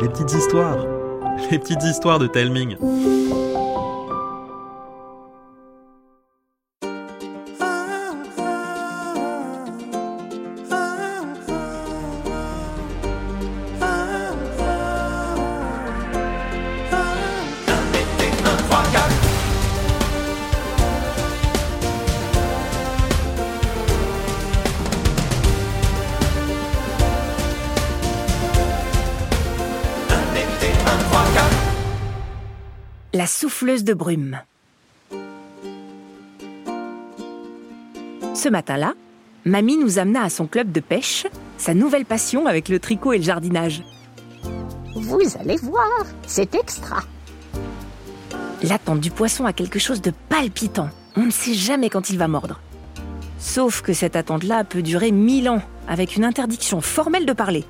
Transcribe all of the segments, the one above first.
Les petites histoires. Les petites histoires de Telming. La souffleuse de brume. Ce matin-là, Mamie nous amena à son club de pêche, sa nouvelle passion avec le tricot et le jardinage. Vous allez voir, c'est extra. L'attente du poisson a quelque chose de palpitant. On ne sait jamais quand il va mordre. Sauf que cette attente-là peut durer mille ans, avec une interdiction formelle de parler.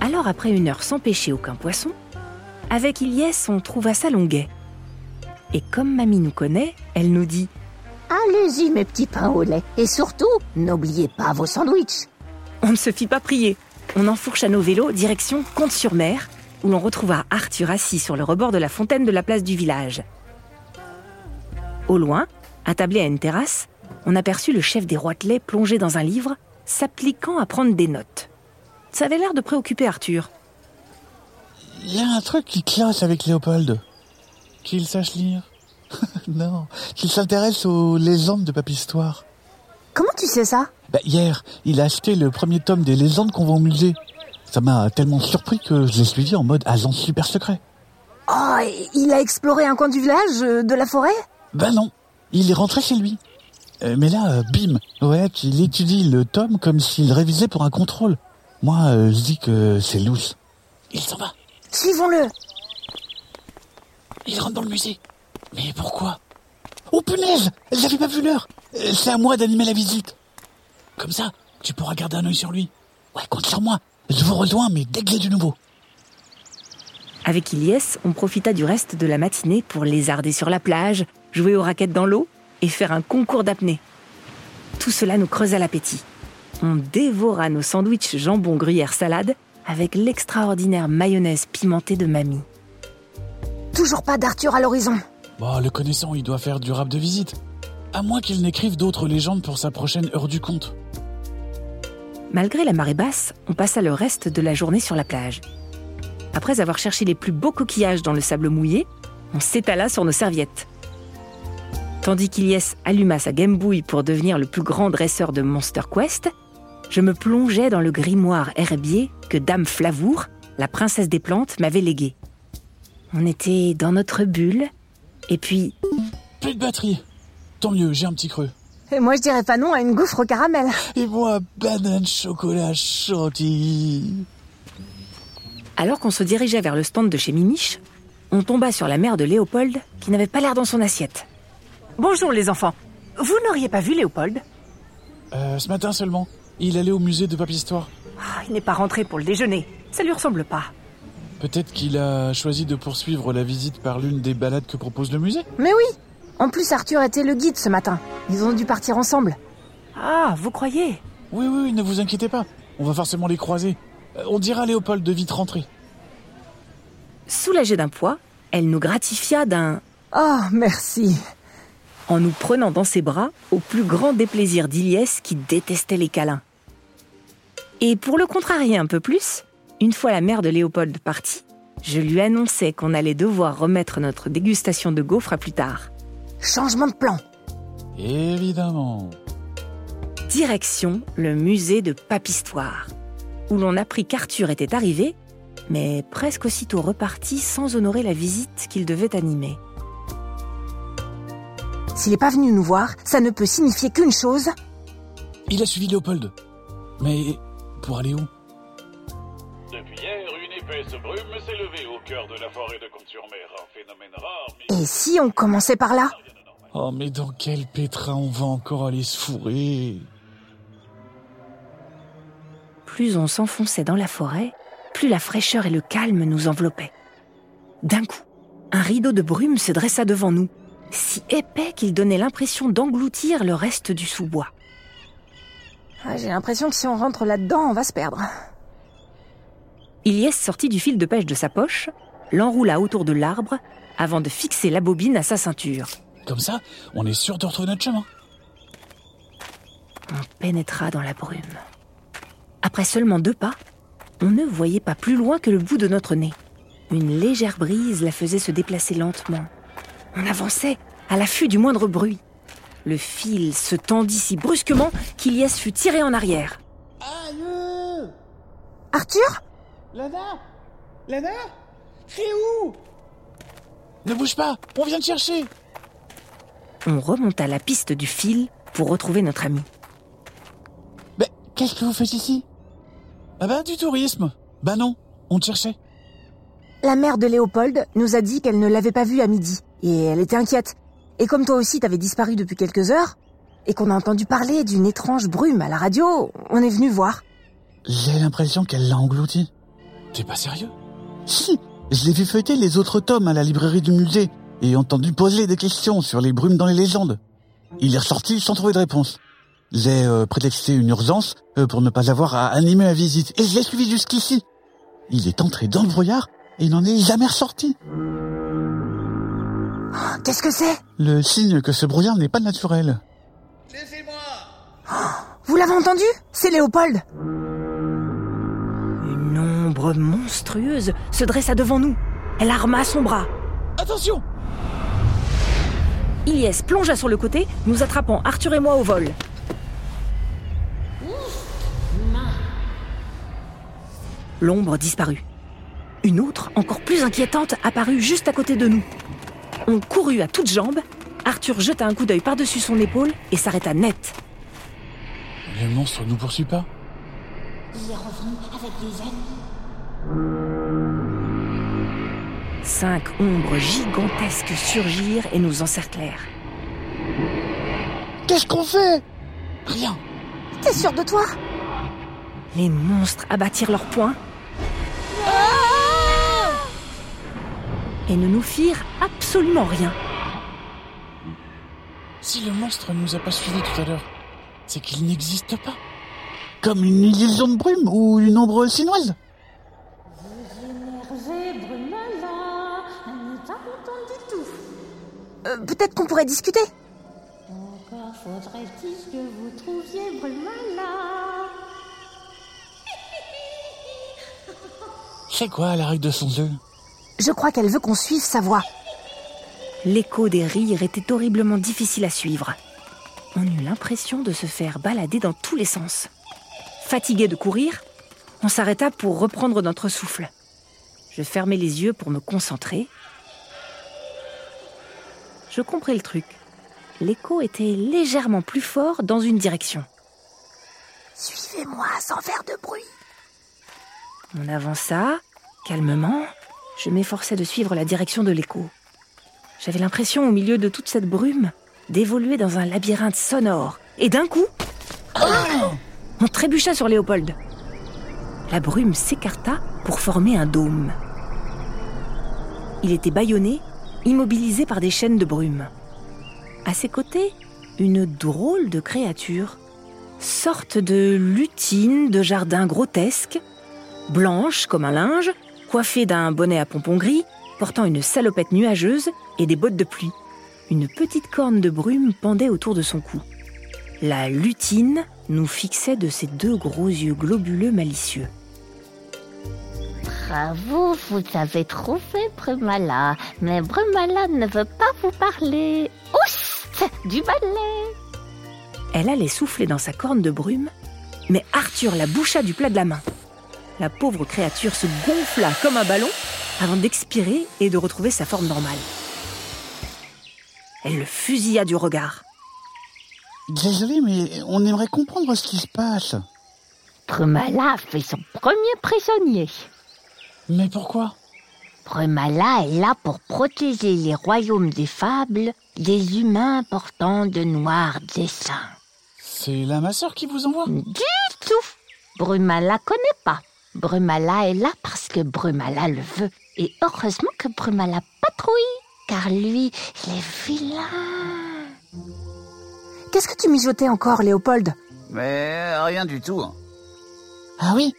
Alors après une heure sans pêcher aucun poisson, avec Ilyes, on trouva ça longuet. Et comme Mamie nous connaît, elle nous dit Allez-y, mes petits pains au lait. Et surtout, n'oubliez pas vos sandwichs. On ne se fit pas prier. On enfourcha nos vélos direction Comte-sur-Mer, où l'on retrouva Arthur assis sur le rebord de la fontaine de la place du village. Au loin, attablé à une terrasse, on aperçut le chef des Roitelets plongé dans un livre, s'appliquant à prendre des notes. Ça avait l'air de préoccuper Arthur. Il y a un truc qui classe avec Léopold. Qu'il sache lire. non, qu'il s'intéresse aux légendes de Papistoire. Comment tu sais ça? Bah, hier, il a acheté le premier tome des légendes qu'on vend au musée. Ça m'a tellement surpris que je l'ai suivi en mode agent super secret. Oh, il a exploré un coin du village, euh, de la forêt? Ben non, il est rentré chez lui. Euh, mais là, euh, bim, ouais, il étudie le tome comme s'il révisait pour un contrôle. Moi, euh, je dis que c'est louche. Il s'en va. Suivons-le. Il rentre dans le musée. Mais pourquoi? Oh punaise J'avais pas vu l'heure Euh, C'est à moi d'animer la visite. Comme ça, tu pourras garder un œil sur lui. Ouais, compte sur moi. Je vous rejoins, mais dès que j'ai du nouveau. Avec Ilyes, on profita du reste de la matinée pour lézarder sur la plage, jouer aux raquettes dans l'eau et faire un concours d'apnée. Tout cela nous creusa l'appétit. On dévora nos sandwichs jambon gruyère salade avec l'extraordinaire mayonnaise pimentée de mamie. Toujours pas d'Arthur à l'horizon. Bon, le connaissant, il doit faire du rap de visite. À moins qu'il n'écrive d'autres légendes pour sa prochaine heure du conte. Malgré la marée basse, on passa le reste de la journée sur la plage. Après avoir cherché les plus beaux coquillages dans le sable mouillé, on s'étala sur nos serviettes. Tandis qu'Ilyes alluma sa Game pour devenir le plus grand dresseur de Monster Quest, je me plongeais dans le grimoire herbier que Dame Flavour, la princesse des plantes, m'avait légué. On était dans notre bulle, et puis Plus de batterie. Tant mieux, j'ai un petit creux. Et moi, je dirais pas non à une gouffre au caramel. Et moi, banane chocolat chantilly. Alors qu'on se dirigeait vers le stand de chez Mimiche, on tomba sur la mère de Léopold qui n'avait pas l'air dans son assiette. Bonjour les enfants. Vous n'auriez pas vu Léopold? Euh, ce matin seulement. Il allait au musée de Papistoire. Ah, Il n'est pas rentré pour le déjeuner. Ça lui ressemble pas. Peut-être qu'il a choisi de poursuivre la visite par l'une des balades que propose le musée Mais oui En plus, Arthur était le guide ce matin. Ils ont dû partir ensemble. Ah, vous croyez? Oui, oui, ne vous inquiétez pas. On va forcément les croiser. Euh, On dira à Léopold de vite rentrer. Soulagée d'un poids, elle nous gratifia d'un Oh, merci. En nous prenant dans ses bras au plus grand déplaisir d'Iliès qui détestait les câlins. Et pour le contrarier un peu plus, une fois la mère de Léopold partie, je lui annonçai qu'on allait devoir remettre notre dégustation de gaufres à plus tard. Changement de plan. Évidemment. Direction le musée de Papistoire, où l'on apprit qu'Arthur était arrivé, mais presque aussitôt reparti sans honorer la visite qu'il devait animer. S'il n'est pas venu nous voir, ça ne peut signifier qu'une chose. Il a suivi Léopold. Mais pour aller où? Depuis hier, une épaisse brume s'est levée au cœur de la forêt de Comte-sur-Mer. Un phénomène rare, mais Et si on commençait par là? Oh, mais dans quel pétrin on va encore aller se fourrer? Plus on s'enfonçait dans la forêt, plus la fraîcheur et le calme nous enveloppaient. D'un coup, un rideau de brume se dressa devant nous, si épais qu'il donnait l'impression d'engloutir le reste du sous-bois. Ah, J'ai l'impression que si on rentre là-dedans, on va se perdre. Ilyes sortit du fil de pêche de sa poche, l'enroula autour de l'arbre avant de fixer la bobine à sa ceinture. Comme ça, on est sûr de retrouver notre chemin. On pénétra dans la brume. Après seulement deux pas, on ne voyait pas plus loin que le bout de notre nez. Une légère brise la faisait se déplacer lentement. On avançait à l'affût du moindre bruit. Le fil se tendit si brusquement qu'Ilias fut tiré en arrière. Aïe Arthur? Lana? Lana? C'est où? Ne bouge pas, on vient te chercher On remonta la piste du fil pour retrouver notre ami. Mais qu'est-ce que vous faites ici? Ah bah du tourisme Bah non, on te cherchait. La mère de Léopold nous a dit qu'elle ne l'avait pas vu à midi, et elle était inquiète. Et comme toi aussi t'avais disparu depuis quelques heures, et qu'on a entendu parler d'une étrange brume à la radio, on est venu voir. J'ai l'impression qu'elle l'a englouti. T'es pas sérieux? Si, je l'ai vu feuilleter les autres tomes à la librairie du musée et entendu poser des questions sur les brumes dans les légendes. Il est ressorti sans trouver de réponse. J'ai euh, prétexté une urgence euh, pour ne pas avoir à animer la visite et je l'ai suivi jusqu'ici. Il est entré dans le brouillard et il n'en est jamais ressorti. Qu'est-ce que c'est? Le signe que ce brouillard n'est pas naturel. Vous l'avez entendu? C'est Léopold. Une ombre monstrueuse se dressa devant nous. Elle arma son bras. Attention Ilyes plongea sur le côté, nous attrapant Arthur et moi au vol. L'ombre disparut. Une autre, encore plus inquiétante, apparut juste à côté de nous. On courut à toutes jambes. Arthur jeta un coup d'œil par-dessus son épaule et s'arrêta net. Le monstre nous poursuit pas Cinq ombres gigantesques surgirent et nous encerclèrent. Qu'est-ce qu'on fait? Rien. T'es sûr de toi? Les monstres abattirent leurs poings et ne nous firent absolument rien. Si le monstre nous a pas suivis tout à l'heure, c'est qu'il n'existe pas. Comme une illusion de brume ou une ombre chinoise. Euh, Peut-être qu'on pourrait discuter. Encore faudrait-il que vous trouviez Brumala. C'est quoi la règle de son jeu? Je crois qu'elle veut qu'on suive sa voix. L'écho des rires était horriblement difficile à suivre. On eut l'impression de se faire balader dans tous les sens. Fatigué de courir, on s'arrêta pour reprendre notre souffle. Je fermai les yeux pour me concentrer. Je compris le truc. L'écho était légèrement plus fort dans une direction. Suivez-moi sans faire de bruit. On avança, calmement. Je m'efforçais de suivre la direction de l'écho. J'avais l'impression, au milieu de toute cette brume, d'évoluer dans un labyrinthe sonore. Et d'un coup, on trébucha sur Léopold. La brume s'écarta pour former un dôme. Il était bâillonné, immobilisé par des chaînes de brume. À ses côtés, une drôle de créature, sorte de lutine de jardin grotesque, blanche comme un linge, coiffée d'un bonnet à pompons gris, portant une salopette nuageuse et des bottes de pluie. Une petite corne de brume pendait autour de son cou. La lutine nous fixait de ses deux gros yeux globuleux malicieux. Bravo, vous avez trouvé Brumala. Mais Brumala ne veut pas vous parler. Oust Du balai Elle allait souffler dans sa corne de brume, mais Arthur la boucha du plat de la main. La pauvre créature se gonfla comme un ballon avant d'expirer et de retrouver sa forme normale. Elle le fusilla du regard. Désolé, mais on aimerait comprendre ce qui se passe. Brumala fait son premier prisonnier. Mais pourquoi? Brumala est là pour protéger les royaumes des fables des humains portant de noirs dessins. C'est la ma sœur qui vous envoie? Du tout Brumala connaît pas. Brumala est là parce que Brumala le veut. Et heureusement que Brumala patrouille, car lui, il est vilain. Qu'est-ce que tu mijotais encore, Léopold? Mais rien du tout. Ah oui?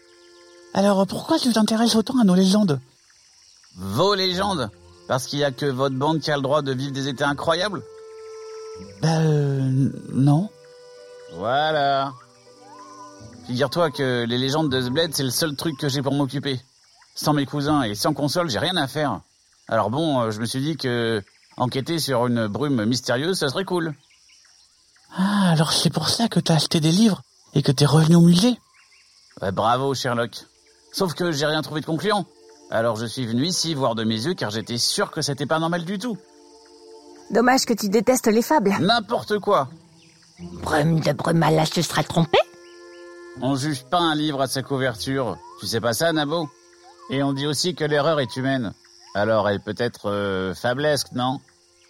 Alors pourquoi tu t'intéresses autant à nos légendes? Vos légendes? Parce qu'il y a que votre bande qui a le droit de vivre des étés incroyables? Bah euh, non. Voilà. Figure-toi que les légendes de Zbled, c'est le seul truc que j'ai pour m'occuper. Sans mes cousins et sans console, j'ai rien à faire. Alors bon, euh, je me suis dit que enquêter sur une brume mystérieuse, ça serait cool. Ah, alors c'est pour ça que t'as acheté des livres et que t'es revenu au musée bravo, Sherlock. Sauf que j'ai rien trouvé de concluant. Alors je suis venu ici voir de mes yeux car j'étais sûr que c'était pas normal du tout. Dommage que tu détestes les fables. N'importe quoi. Brume de Brumala se sera trompé On juge pas un livre à sa couverture. Tu sais pas ça, Nabo? Et on dit aussi que l'erreur est humaine. Alors elle peut être euh, fablesque, non?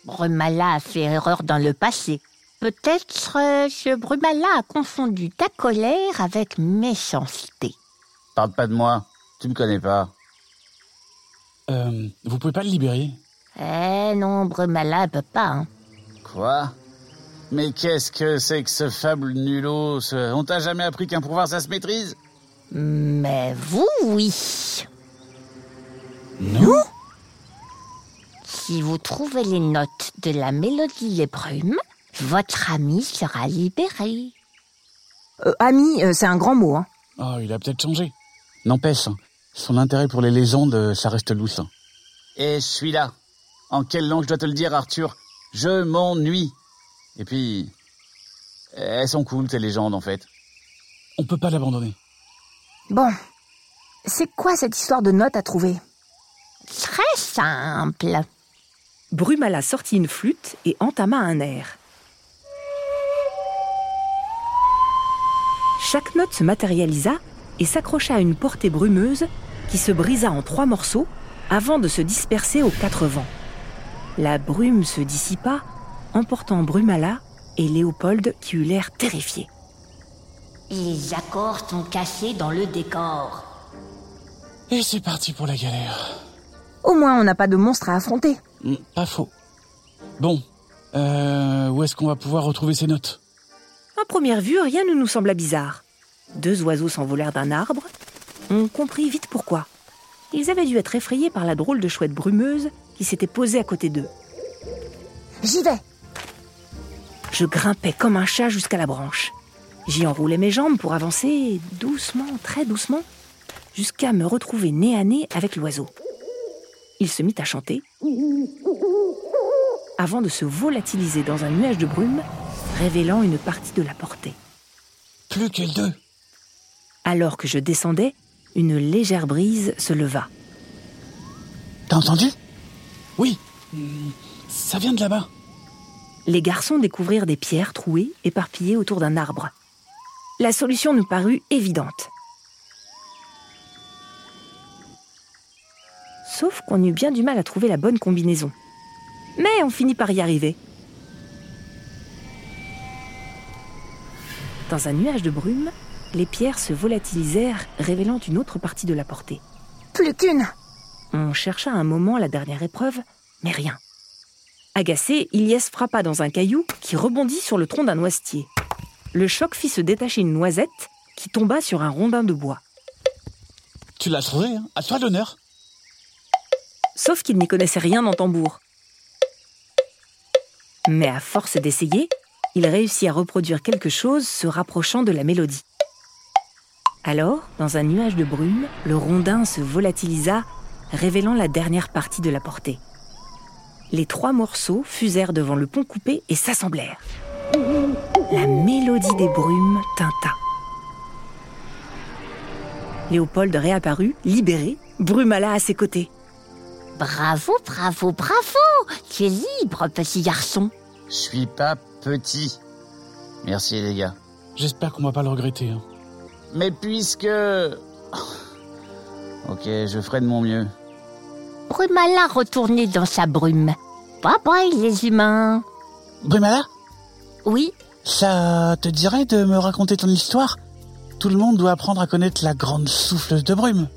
Brumala a fait erreur dans le passé. Peut-être euh, que Brumala a confondu ta colère avec méchanceté. Parle pas de moi. Tu me connais pas. Euh, vous pouvez pas le libérer? Eh non, Brumala peut pas. Hein. Quoi? Mais qu'est-ce que c'est que ce fable nulot ce- On t'a jamais appris qu'un pouvoir ça se maîtrise? Mais vous, oui. Non Si vous trouvez les notes de la mélodie des brumes, votre ami sera libéré. Euh, ami, euh, c'est un grand mot, hein. Oh, il a peut-être changé. N'empêche, hein, son intérêt pour les légendes, euh, ça reste lousse. hein. Et je suis là. En quelle langue je dois te le dire, Arthur? Je m'ennuie. Et puis... Elles sont cool, tes légendes, en fait. On peut pas l'abandonner. Bon. C'est quoi cette histoire de notes à trouver? Très simple. Brumala sortit une flûte et entama un air. Chaque note se matérialisa et s'accrocha à une portée brumeuse qui se brisa en trois morceaux avant de se disperser aux quatre vents. La brume se dissipa, emportant Brumala et Léopold qui eut l'air terrifié. Les accords sont cachés dans le décor. Et c'est parti pour la galère. Au moins, on n'a pas de monstre à affronter. Hmm, pas faux. Bon, euh, où est-ce qu'on va pouvoir retrouver ces notes? À première vue, rien ne nous sembla bizarre. Deux oiseaux s'envolèrent d'un arbre. On comprit vite pourquoi. Ils avaient dû être effrayés par la drôle de chouette brumeuse qui s'était posée à côté d'eux. J'y vais. Je grimpais comme un chat jusqu'à la branche. J'y enroulais mes jambes pour avancer doucement, très doucement, jusqu'à me retrouver nez à nez avec l'oiseau. Il se mit à chanter, avant de se volatiliser dans un nuage de brume, révélant une partie de la portée. Plus que deux. Alors que je descendais, une légère brise se leva. T'as entendu? Oui. Hmm, Ça vient de là-bas. Les garçons découvrirent des pierres trouées éparpillées autour d'un arbre. La solution nous parut évidente. Sauf qu'on eut bien du mal à trouver la bonne combinaison. Mais on finit par y arriver. Dans un nuage de brume, les pierres se volatilisèrent, révélant une autre partie de la portée. Plus qu'une. On chercha un moment la dernière épreuve, mais rien. Agacé, Ilyes frappa dans un caillou qui rebondit sur le tronc d'un noisetier. Le choc fit se détacher une noisette qui tomba sur un rondin de bois. Tu l'as trouvé, hein À toi l'honneur. Sauf qu'il n'y connaissait rien en tambour. Mais à force d'essayer, il réussit à reproduire quelque chose se rapprochant de la mélodie. Alors, dans un nuage de brume, le rondin se volatilisa, révélant la dernière partie de la portée. Les trois morceaux fusèrent devant le pont coupé et s'assemblèrent. La mélodie des brumes tinta. Léopold réapparut, libéré, Brumala à ses côtés. Bravo, bravo, bravo Tu es libre, petit garçon. Je suis pas petit. Merci les gars. J'espère qu'on va pas le regretter. hein. Mais puisque... Ok, je ferai de mon mieux. Brumala retourné dans sa brume. Bye bye, les humains. Brumala, Oui, ça te dirait de me raconter ton histoire? Tout le monde doit apprendre à connaître la grande souffleuse de brume.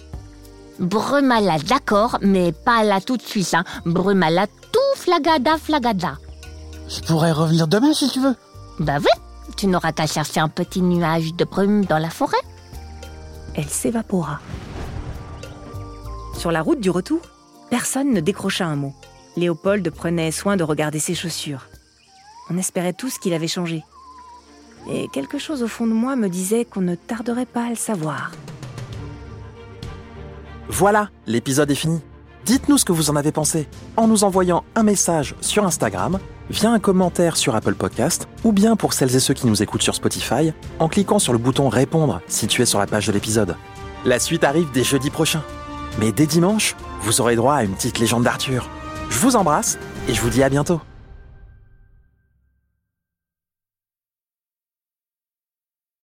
Brumala, d'accord, mais pas là tout de suite. Hein. Brumala, tout flagada, flagada. Je pourrais revenir demain si tu veux. Bah oui, tu n'auras qu'à chercher un petit nuage de brume dans la forêt. Elle s'évapora. Sur la route du retour, personne ne décrocha un mot. Léopold prenait soin de regarder ses chaussures. On espérait tous qu'il avait changé. Et quelque chose au fond de moi me disait qu'on ne tarderait pas à le savoir. Voilà, l'épisode est fini. Dites-nous ce que vous en avez pensé en nous envoyant un message sur Instagram, via un commentaire sur Apple Podcast, ou bien pour celles et ceux qui nous écoutent sur Spotify, en cliquant sur le bouton Répondre situé sur la page de l'épisode. La suite arrive dès jeudi prochain. Mais dès dimanche, vous aurez droit à une petite légende d'Arthur. Je vous embrasse et je vous dis à bientôt.